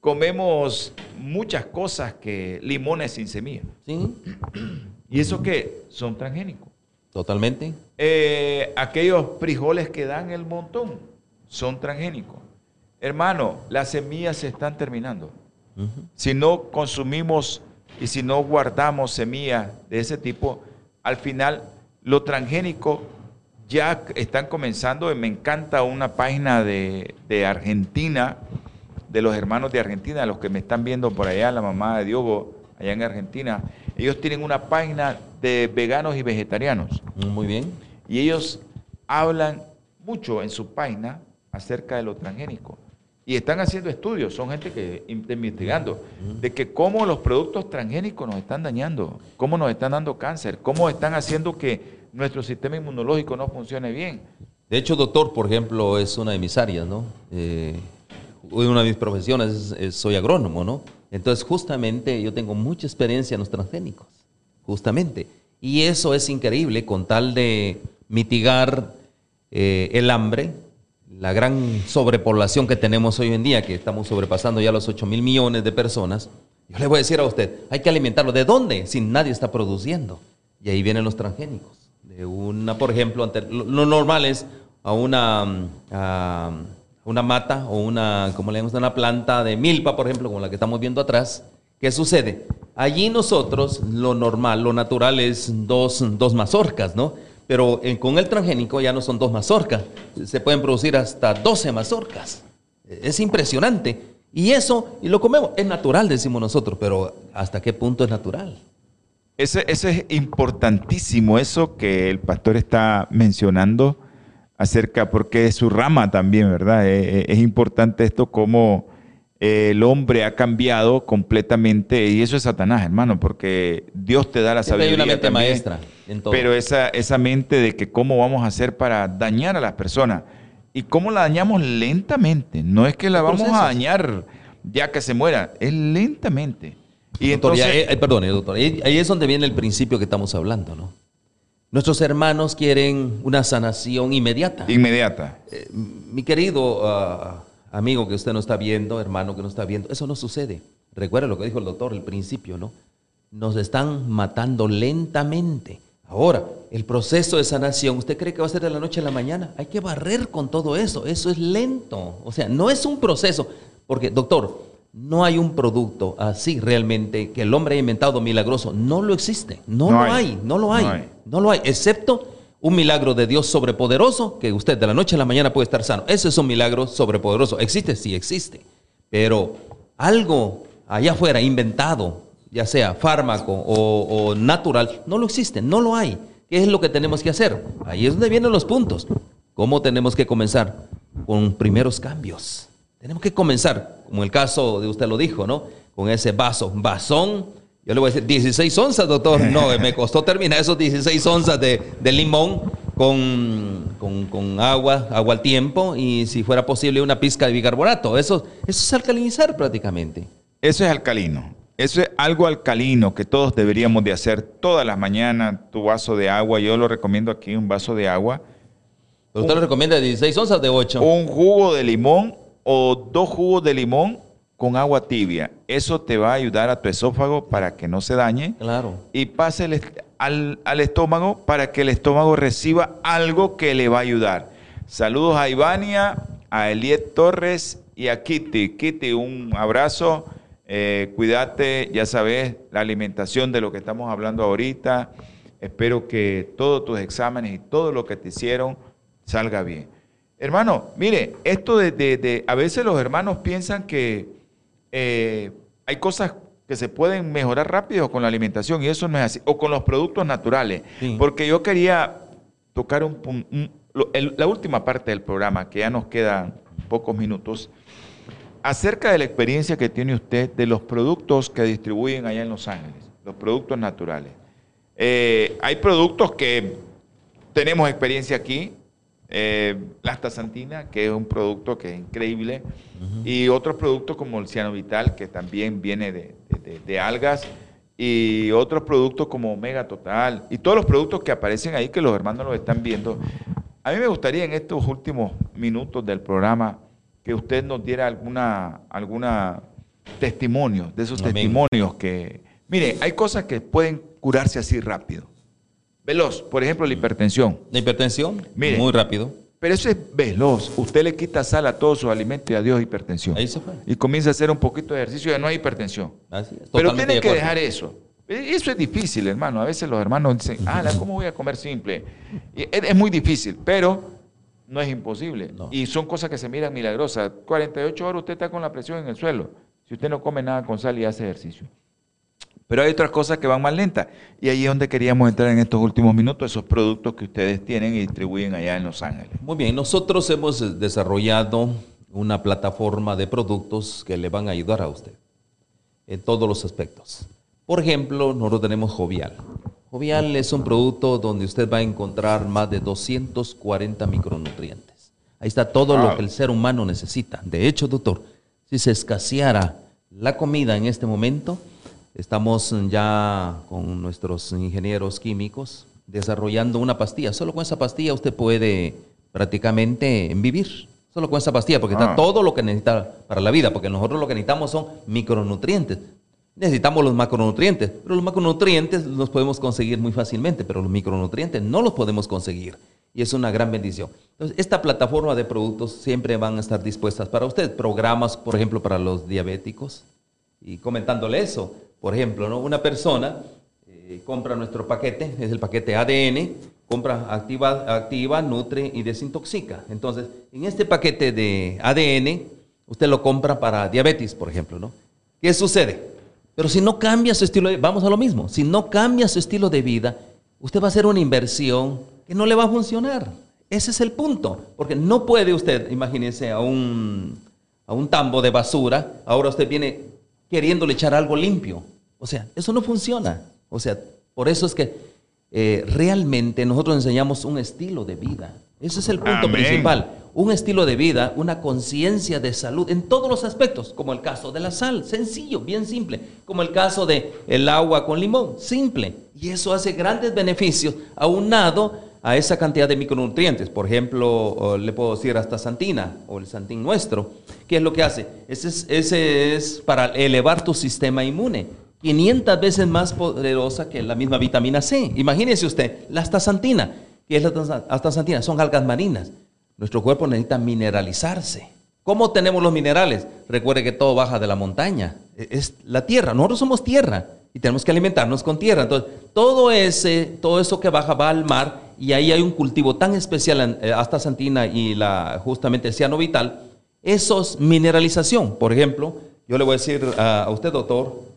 Comemos muchas cosas que limones sin semilla. ¿Sí? ¿Y eso qué? Son transgénicos. Totalmente. Eh, aquellos frijoles que dan el montón son transgénicos. Hermano, las semillas se están terminando. Si no consumimos y si no guardamos semillas de ese tipo, al final lo transgénico ya están comenzando. Me encanta una página de, de Argentina, de los hermanos de Argentina, los que me están viendo por allá, la mamá de Diogo, allá en Argentina. Ellos tienen una página de veganos y vegetarianos. Muy bien. Y ellos hablan mucho en su página acerca de lo transgénico. Y están haciendo estudios, son gente que está investigando, de que cómo los productos transgénicos nos están dañando, cómo nos están dando cáncer, cómo están haciendo que nuestro sistema inmunológico no funcione bien. De hecho, doctor, por ejemplo, es una de mis áreas, ¿no? Eh, una de mis profesiones es- soy agrónomo, ¿no? Entonces, justamente yo tengo mucha experiencia en los transgénicos, justamente. Y eso es increíble con tal de mitigar eh, el hambre, la gran sobrepoblación que tenemos hoy en día, que estamos sobrepasando ya los 8 mil millones de personas. Yo le voy a decir a usted, hay que alimentarlo. ¿De dónde? Si nadie está produciendo. Y ahí vienen los transgénicos. De una, por ejemplo, lo, normal es a una, mm, una mata o una, como una planta de milpa, por ejemplo, como la que estamos viendo atrás. ¿Qué sucede? Allí nosotros, lo normal, lo natural es dos, dos mazorcas, ¿no? Pero eh, con el transgénico ya no son dos mazorcas, se pueden producir hasta 12 mazorcas. Es impresionante. Y eso, y lo comemos, es natural, decimos nosotros, pero ¿hasta qué punto es natural? Ese, ese es importantísimo, eso que el pastor está mencionando acerca, porque es su rama también, ¿verdad? Eh, eh, Es, importante esto como eh, el hombre ha cambiado completamente, y eso es Satanás, hermano, porque Dios te da la Siempre hay sabiduría. una mente también, maestra en todo. Pero esa, esa mente de que cómo vamos a hacer para dañar a las personas, y cómo la dañamos lentamente, no es que la vamos a dañar ya que se muera, es lentamente. Y Doctor, entonces, eh, perdone, doctor, ahí, ahí es donde viene el principio que estamos hablando, ¿no? Nuestros hermanos quieren una sanación inmediata. inmediata. Eh, mi querido ah, amigo que usted no está viendo, hermano que no está viendo, eso no sucede. Recuerda lo que dijo el doctor al principio, ¿no? Nos están matando lentamente. Ahora, el proceso de sanación, ¿usted cree que va a ser de la noche a la mañana? Hay que barrer con todo eso. Eso es lento. O sea, no es un proceso. Porque, doctor, no hay un producto así realmente que el hombre haya inventado milagroso. No lo existe. No, No lo hay. hay. No lo hay. No hay. No lo hay. Excepto un milagro de Dios sobrepoderoso que usted de la noche a la mañana puede estar sano. Ese es un milagro sobrepoderoso. ¿Existe? Sí, existe. Pero algo allá afuera inventado, ya sea fármaco o, o natural, no lo existe, no lo hay. ¿Qué es lo que tenemos que hacer? Ahí es donde vienen los puntos. ¿Cómo tenemos que comenzar? Con primeros cambios. Tenemos que comenzar, como el caso de usted lo dijo, ¿no? Con ese vaso, vasón. Yo le voy a decir 16 onzas, doctor. No, me costó terminar esos 16 onzas de, de limón con, con- con agua, agua al tiempo y si fuera posible una pizca de bicarbonato. Eso, eso es alcalinizar prácticamente. Eso es alcalino. Eso es algo alcalino que todos deberíamos de hacer todas las mañanas. Tu vaso de agua, yo lo recomiendo aquí, un vaso de agua. ¿Pero usted le recomienda 16 onzas de 8? Un jugo de limón o dos jugos de limón con agua tibia. Eso te va a ayudar a tu esófago para que no se dañe Claro. y pase el est- al, al estómago para que el estómago reciba algo que le va a ayudar. Saludos a Ivania, a Eliet Torres y a Kitty. Kitty, un abrazo. Eh, cuídate, ya sabes, la alimentación de lo que estamos hablando ahorita. Espero que todos tus exámenes y todo lo que te hicieron salga bien. Hermano, mire, esto de, a veces los hermanos piensan que eh, hay cosas que se pueden mejorar rápido con la alimentación y eso no es así, o con los productos naturales, porque yo quería tocar un, la última parte del programa, que ya nos quedan pocos minutos, acerca de la experiencia que tiene usted de los productos que distribuyen allá en Los Ángeles, los productos naturales. Eh, hay productos que tenemos experiencia aquí, eh, la astaxantina, que es un producto que es increíble, y otros productos como el cianovital, que también viene de, algas, y otros productos como Omega Total, y todos los productos que aparecen ahí que los hermanos los están viendo. A mí me gustaría en estos últimos minutos del programa que usted nos diera alguna, alguna testimonio, de esos testimonios que... Mire, hay cosas que pueden curarse así rápido. Veloz, por ejemplo, la hipertensión. La hipertensión, muy rápido. Pero eso es veloz. Usted le quita sal a todos sus alimentos y adiós hipertensión. Ahí se fue. Y comienza a hacer un poquito de ejercicio y no hay hipertensión. Pero tiene que dejar eso. E, eso es difícil, hermano. A veces los hermanos dicen, ah, ¿cómo voy a comer simple? es, muy difícil, pero no es imposible. Y son cosas que se miran milagrosas. 48 horas usted está con la presión en el suelo. Si usted no come nada con sal y hace ejercicio. Pero hay otras cosas que van más lentas. Y ahí es donde queríamos entrar en estos últimos minutos, esos productos que ustedes tienen y distribuyen allá en Los Ángeles. Muy bien, nosotros hemos desarrollado una plataforma de productos que le van a ayudar a usted en todos los aspectos. Por ejemplo, nosotros tenemos Jovial. Jovial es un producto donde usted va a encontrar más de 240 micronutrientes. Ahí está todo lo que el ser humano necesita. De hecho, doctor, si se escaseara la comida en este momento, Estamos ya con nuestros ingenieros químicos desarrollando una pastilla. Solo con esa pastilla usted puede prácticamente vivir. Solo con esa pastilla, porque está ah. todo lo que necesita para la vida, porque nosotros lo que necesitamos son micronutrientes. Necesitamos los macronutrientes, pero los macronutrientes los podemos conseguir muy fácilmente, pero los micronutrientes no los podemos conseguir. Y es una gran bendición. Entonces, esta plataforma de productos siempre van a estar dispuestas para usted. Programas, por ejemplo, para los diabéticos. Y comentándole eso, por ejemplo, ¿no? una persona eh, compra nuestro paquete, es el paquete ADN, compra, activa, activa, nutre y desintoxica. Entonces, en este paquete de ADN, usted lo compra para diabetes, por ejemplo, ¿no? ¿Qué sucede? Pero si no cambia su estilo de vamos a lo mismo, si no cambia su estilo de vida, usted va a hacer una inversión que no le va a funcionar. Ese es el punto, porque no puede usted, imagínese, a un, a un tambo de basura, ahora usted viene queriéndole echar algo limpio. O sea, eso no funciona. O sea, por eso es que eh, realmente nosotros enseñamos un estilo de vida. Ese es el punto principal. Un estilo de vida, una conciencia de salud en todos los aspectos, como el caso de la sal, sencillo, bien simple, como el caso de el agua con limón, simple. Y eso hace grandes beneficios aunado a esa cantidad de micronutrientes. Por ejemplo, le puedo decir hasta santina o el santín nuestro. ¿Qué es lo que hace? Ese es, ese es para elevar tu sistema inmune. 500 veces más poderosa que la misma vitamina C. Imagínese usted, la astaxantina. ¿Qué es la astaxantina? Son algas marinas. Nuestro cuerpo necesita mineralizarse. ¿Cómo tenemos los minerales? Recuerde que todo baja de la montaña. E-, es la tierra. Nosotros somos tierra y tenemos que alimentarnos con tierra. Entonces, todo ese, todo eso que baja va al mar y ahí hay un cultivo tan especial, eh, astaxantina y la, justamente el ciano vital. Eso es mineralización. Por ejemplo, yo le voy a decir a usted, doctor,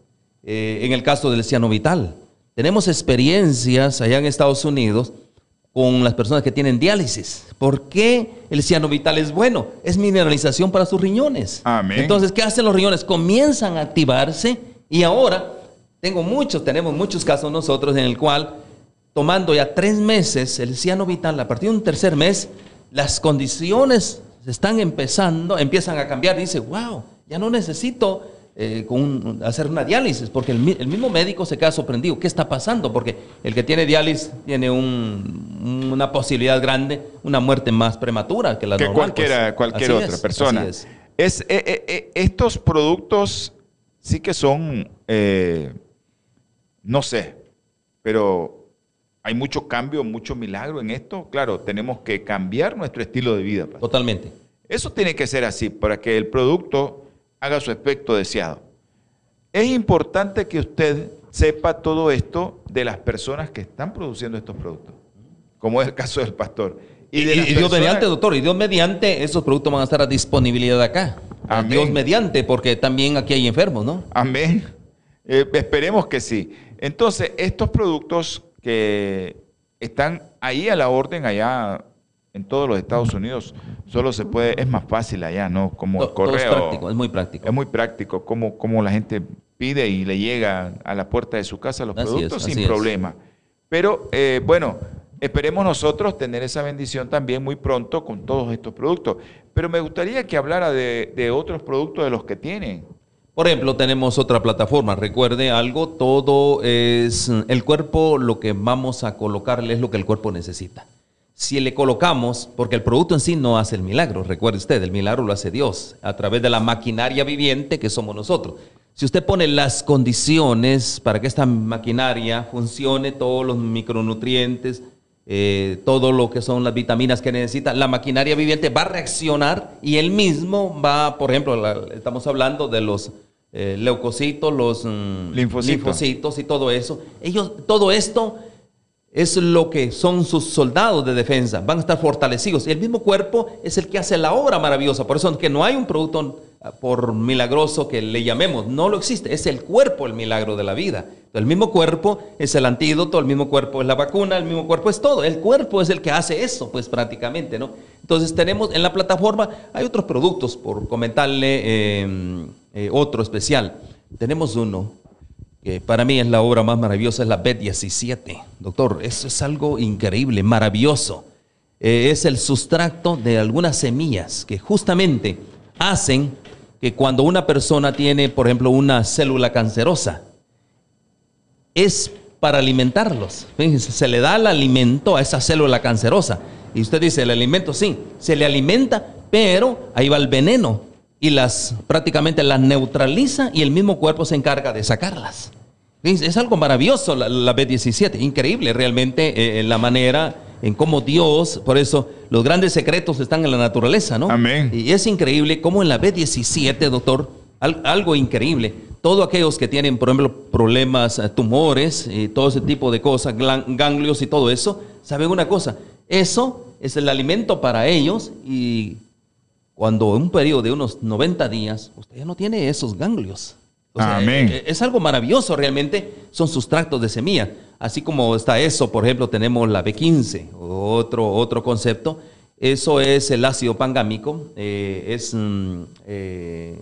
eh, en el caso del ciano vital. Tenemos experiencias allá en Estados Unidos con las personas que tienen diálisis. ¿Por qué el ciano vital es bueno? Es mineralización para sus riñones. Entonces, ¿qué hacen los riñones? Comienzan a activarse y ahora tengo muchos, tenemos muchos casos nosotros en el cual tomando ya tres meses el ciano vital, a partir de un tercer mes, las condiciones están empezando, empiezan a cambiar. Dice, wow, ya no necesito eh, con hacer una diálisis, porque el, mismo médico se queda sorprendido. ¿Qué está pasando? Porque el que tiene diálisis tiene una posibilidad grande, una muerte más prematura que la que normal. Cualquiera, pues. cualquier otra persona. Es. Eh, eh, estos productos sí que son, no sé, pero hay mucho cambio, mucho milagro en esto. Claro, tenemos que cambiar nuestro estilo de vida. Totalmente. Eso tiene que ser así, para que el producto haga su efecto deseado. Es importante que usted sepa todo esto de las personas que están produciendo estos productos, como es el caso del pastor. Y, de y- las y Dios personas- mediante, doctor, y Dios mediante, esos productos van a estar a disponibilidad acá. Amén. Dios mediante, porque también aquí hay enfermos, ¿no? Amén. Eh, esperemos que sí. Entonces, estos productos que están ahí a la orden, allá en todos los Estados Unidos, solo se puede, es más fácil allá, ¿no? Como el To- todo es correo. práctico, es muy práctico. Es muy práctico, como, como la gente pide y le llega a la puerta de su casa los Así productos sin es. problema. Pero eh, bueno, esperemos nosotros tener esa bendición también muy pronto con todos estos productos. Pero me gustaría que hablara de, de otros productos de los que tienen. Por ejemplo, tenemos otra plataforma. Recuerde algo, todo es el cuerpo, lo que vamos a colocarle es lo que el cuerpo necesita. Si le colocamos, porque el producto en sí no hace el milagro, recuerde usted, el milagro lo hace Dios a través de la maquinaria viviente que somos nosotros. Si usted pone las condiciones para que esta maquinaria funcione, todos los micronutrientes, eh, todo lo que son las vitaminas que necesita, la maquinaria viviente va a reaccionar y él mismo va, por ejemplo, la- estamos hablando de los eh, leucocitos, los mm, Linfocitos. linfocitos y todo eso. Ellos, todo esto es lo que son sus soldados de defensa, van a estar fortalecidos. Y el mismo cuerpo es el que hace la obra maravillosa. Por eso es que no hay un producto ah, por milagroso que le llamemos, no lo existe, es el cuerpo el milagro de la vida. El mismo cuerpo es el antídoto, el mismo cuerpo es la vacuna, el mismo cuerpo es todo. El cuerpo es el que hace eso, pues prácticamente, ¿no? Entonces tenemos en la plataforma, hay otros productos, por comentarle eh, eh, otro especial. Tenemos uno que para mí es la obra más maravillosa, es la B17. Doctor, eso es algo increíble, maravilloso. Eh, es el sustracto de algunas semillas que justamente hacen que cuando una persona tiene, por ejemplo, una célula cancerosa, es para alimentarlos. Fíjense, se le da el alimento a esa célula cancerosa. Y usted dice, el alimento sí, se le alimenta, pero ahí va el veneno y las prácticamente las neutraliza y el mismo cuerpo se encarga de sacarlas. Es algo maravilloso la, la B17, increíble realmente eh, la manera en cómo Dios, por eso los grandes secretos están en la naturaleza, ¿no? Amén. Y es increíble cómo en la B17, doctor, al- algo increíble, todos aquellos que tienen, por ejemplo, problemas, eh, tumores y todo ese tipo de cosas, ganglios y todo eso, ¿saben una cosa? Eso es el alimento para ellos y cuando en un periodo de unos 90 días, usted ya no tiene esos ganglios. O sea, Amén. eh, Es algo maravilloso realmente, son sustractos de semilla. Así como está eso, por ejemplo, tenemos la B15, otro, otro concepto. Eso es el ácido pangámico, eh, es mm, eh,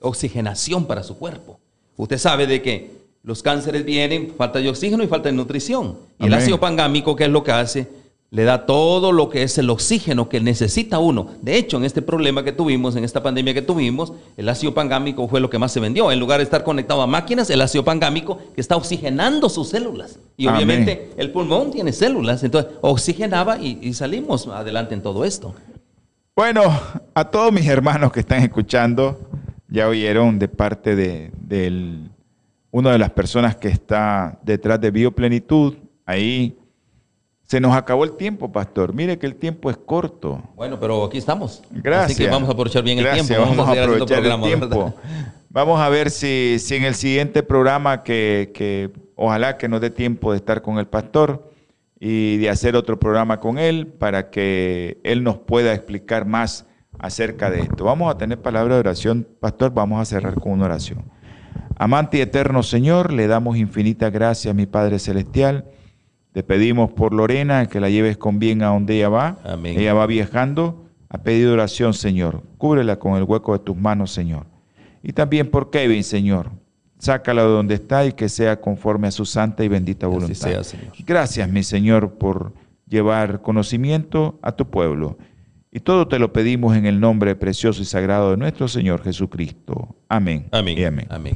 oxigenación para su cuerpo. Usted sabe de que los cánceres vienen, falta de oxígeno y falta de nutrición. Y el ácido pangámico, ¿qué es lo que hace? Le da todo lo que es el oxígeno que necesita uno. De hecho, en este problema que tuvimos, en esta pandemia que tuvimos, el ácido pangámico fue lo que más se vendió. En lugar de estar conectado a máquinas, el ácido pangámico que está oxigenando sus células. Y Amén. obviamente el pulmón tiene células, entonces oxigenaba y, y salimos adelante en todo esto. Bueno, a todos mis hermanos que están escuchando, ya oyeron de parte de, una de las personas que está detrás de Bioplenitud. Ahí se nos acabó el tiempo, pastor. Mire que el tiempo es corto. Bueno, pero aquí estamos. Gracias. Así que vamos a aprovechar bien Gracias, el tiempo. Vamos, a haciendo aprovechar programa, el tiempo. Vamos a ver si, si en el siguiente programa que, que ojalá que nos dé tiempo de estar con el pastor y de hacer otro programa con él para que él nos pueda explicar más acerca de esto. Vamos a tener palabra de oración, pastor. Vamos a cerrar con una oración. Amante y eterno Señor, le damos infinitas gracias, mi Padre Celestial. Te pedimos por Lorena que la lleves con bien a donde ella va. Amén. Ella va viajando. Ha pedido oración, Señor. Cúbrela con el hueco de tus manos, Señor. Y también por Kevin, Señor. Sácala de donde está y que sea conforme a su santa y bendita Así voluntad. sea, Señor. Gracias, mi Señor, por llevar conocimiento a tu pueblo. Y todo te lo pedimos en el nombre precioso y sagrado de nuestro Señor Jesucristo. Amén. Amén. Y amén. Amén.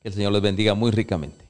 Que el Señor les bendiga muy ricamente.